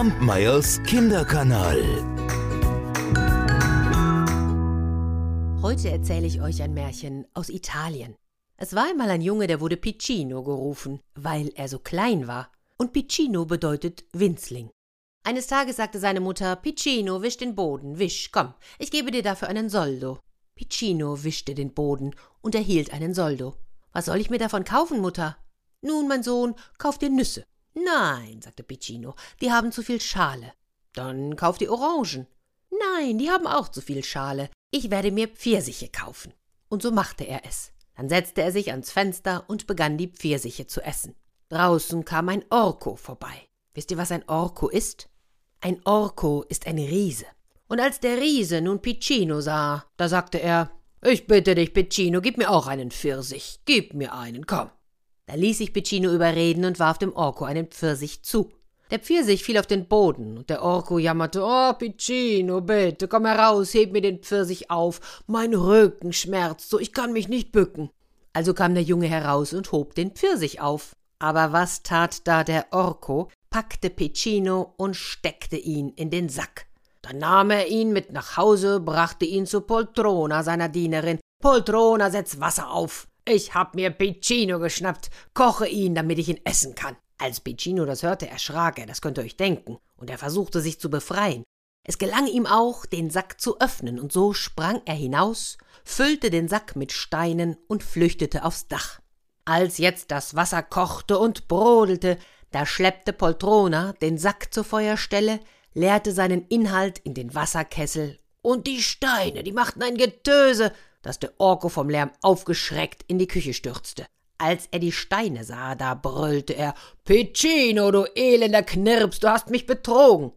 Kampmeyers Kinderkanal. Heute erzähle ich euch ein Märchen aus Italien. Es war einmal ein Junge, der wurde Piccino gerufen, weil er so klein war. Und Piccino bedeutet Winzling. Eines Tages sagte seine Mutter: Piccino, wisch den Boden, wisch, komm, ich gebe dir dafür einen Soldo. Piccino wischte den Boden und erhielt einen Soldo. Was soll ich mir davon kaufen, Mutter? Nun, mein Sohn, kauf dir Nüsse. Nein, sagte Piccino, die haben zu viel Schale. Dann kauf dir Orangen. Nein, die haben auch zu viel Schale. Ich werde mir Pfirsiche kaufen. Und so machte er es. Dann setzte er sich ans Fenster und begann die Pfirsiche zu essen. Draußen kam ein Orko vorbei. Wisst ihr, was ein Orko ist? Ein Orko ist ein Riese. Und als der Riese nun Piccino sah, da sagte er Ich bitte dich, Piccino, gib mir auch einen Pfirsich. Gib mir einen, komm. Da ließ sich Piccino überreden und warf dem Orko einen Pfirsich zu. Der Pfirsich fiel auf den Boden, und der Orko jammerte, Oh, Piccino, bitte, komm heraus, heb mir den Pfirsich auf, mein Rücken schmerzt so, ich kann mich nicht bücken. Also kam der Junge heraus und hob den Pfirsich auf. Aber was tat da der Orko? packte Piccino und steckte ihn in den Sack. Dann nahm er ihn mit nach Hause, brachte ihn zu Poltrona, seiner Dienerin. Poltrona, setz Wasser auf. Ich hab mir Piccino geschnappt, koche ihn, damit ich ihn essen kann. Als Piccino das hörte, erschrak er, das könnt ihr euch denken, und er versuchte sich zu befreien. Es gelang ihm auch, den Sack zu öffnen, und so sprang er hinaus, füllte den Sack mit Steinen und flüchtete aufs Dach. Als jetzt das Wasser kochte und brodelte, da schleppte Poltrona den Sack zur Feuerstelle, leerte seinen Inhalt in den Wasserkessel, und die Steine, die machten ein Getöse, dass der Orko vom Lärm aufgeschreckt in die Küche stürzte. Als er die Steine sah, da brüllte er Piccino, du elender Knirps, du hast mich betrogen.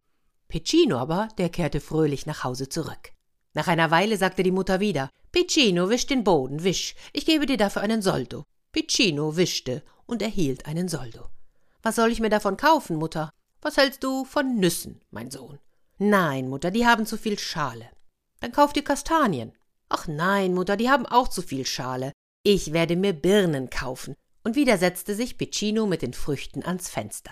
Piccino aber, der kehrte fröhlich nach Hause zurück. Nach einer Weile sagte die Mutter wieder Piccino, wisch den Boden, wisch, ich gebe dir dafür einen Soldo. Piccino wischte und erhielt einen Soldo. Was soll ich mir davon kaufen, Mutter? Was hältst du von Nüssen, mein Sohn? Nein, Mutter, die haben zu viel Schale. Dann kauf dir Kastanien. Ach nein, Mutter, die haben auch zu viel Schale. Ich werde mir Birnen kaufen. Und wieder setzte sich Piccino mit den Früchten ans Fenster.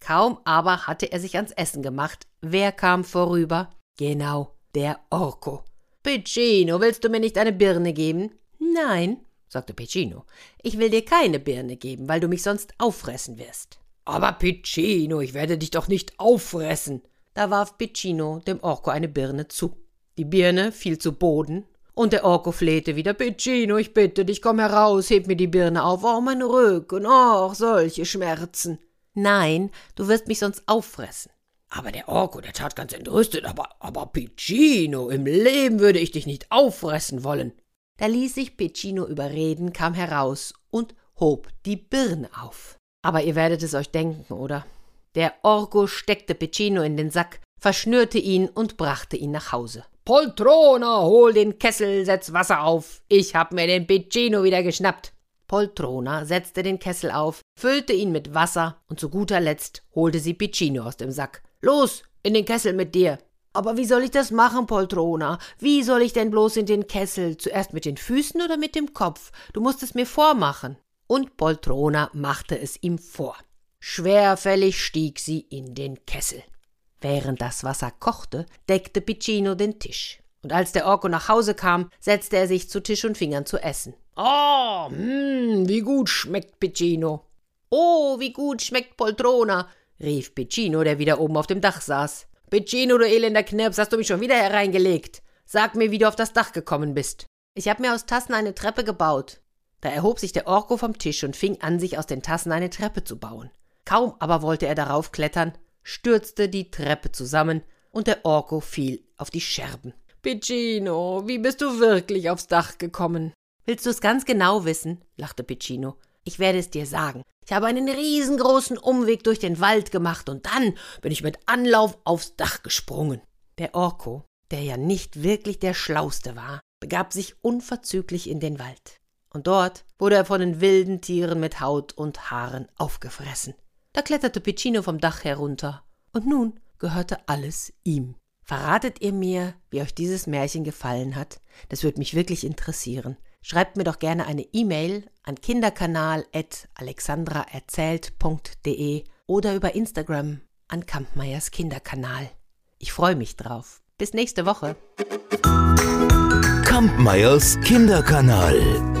Kaum aber hatte er sich ans Essen gemacht. Wer kam vorüber? Genau, der Orko. Piccino, willst du mir nicht eine Birne geben? Nein, sagte Piccino. Ich will dir keine Birne geben, weil du mich sonst auffressen wirst. Aber Piccino, ich werde dich doch nicht auffressen. Da warf Piccino dem Orko eine Birne zu. Die Birne fiel zu Boden und der Orko flehte wieder, Piccino, ich bitte dich, komm heraus, heb mir die Birne auf, oh, mein Rücken, oh, solche Schmerzen. Nein, du wirst mich sonst auffressen. Aber der Orko, der tat ganz entrüstet, aber, aber Piccino, im Leben würde ich dich nicht auffressen wollen. Da ließ sich Piccino überreden, kam heraus und hob die Birne auf. Aber ihr werdet es euch denken, oder? Der Orko steckte Piccino in den Sack, verschnürte ihn und brachte ihn nach Hause. Poltrona, hol den Kessel, setz Wasser auf. Ich hab mir den Piccino wieder geschnappt. Poltrona setzte den Kessel auf, füllte ihn mit Wasser und zu guter Letzt holte sie Piccino aus dem Sack. Los, in den Kessel mit dir. Aber wie soll ich das machen, Poltrona? Wie soll ich denn bloß in den Kessel? Zuerst mit den Füßen oder mit dem Kopf? Du musst es mir vormachen. Und Poltrona machte es ihm vor. Schwerfällig stieg sie in den Kessel. Während das Wasser kochte, deckte Piccino den Tisch. Und als der Orko nach Hause kam, setzte er sich zu Tisch und fing an zu essen. Oh, hm, wie gut schmeckt Piccino. Oh, wie gut schmeckt Poltrona, rief Piccino, der wieder oben auf dem Dach saß. Piccino, du elender Knirps, hast du mich schon wieder hereingelegt. Sag mir, wie du auf das Dach gekommen bist. Ich hab mir aus Tassen eine Treppe gebaut. Da erhob sich der Orko vom Tisch und fing an, sich aus den Tassen eine Treppe zu bauen. Kaum aber wollte er darauf klettern, stürzte die Treppe zusammen und der Orko fiel auf die Scherben. Piccino, wie bist du wirklich aufs Dach gekommen? Willst du es ganz genau wissen? lachte Piccino. Ich werde es dir sagen. Ich habe einen riesengroßen Umweg durch den Wald gemacht und dann bin ich mit Anlauf aufs Dach gesprungen. Der Orko, der ja nicht wirklich der Schlauste war, begab sich unverzüglich in den Wald. Und dort wurde er von den wilden Tieren mit Haut und Haaren aufgefressen. Da kletterte Piccino vom Dach herunter, und nun gehörte alles ihm. Verratet ihr mir, wie euch dieses Märchen gefallen hat? Das würde mich wirklich interessieren. Schreibt mir doch gerne eine E-Mail an kinderkanal.alexandraerzählt.de oder über Instagram an Kampmeyers Kinderkanal. Ich freue mich drauf. Bis nächste Woche. Kampmeyers Kinderkanal.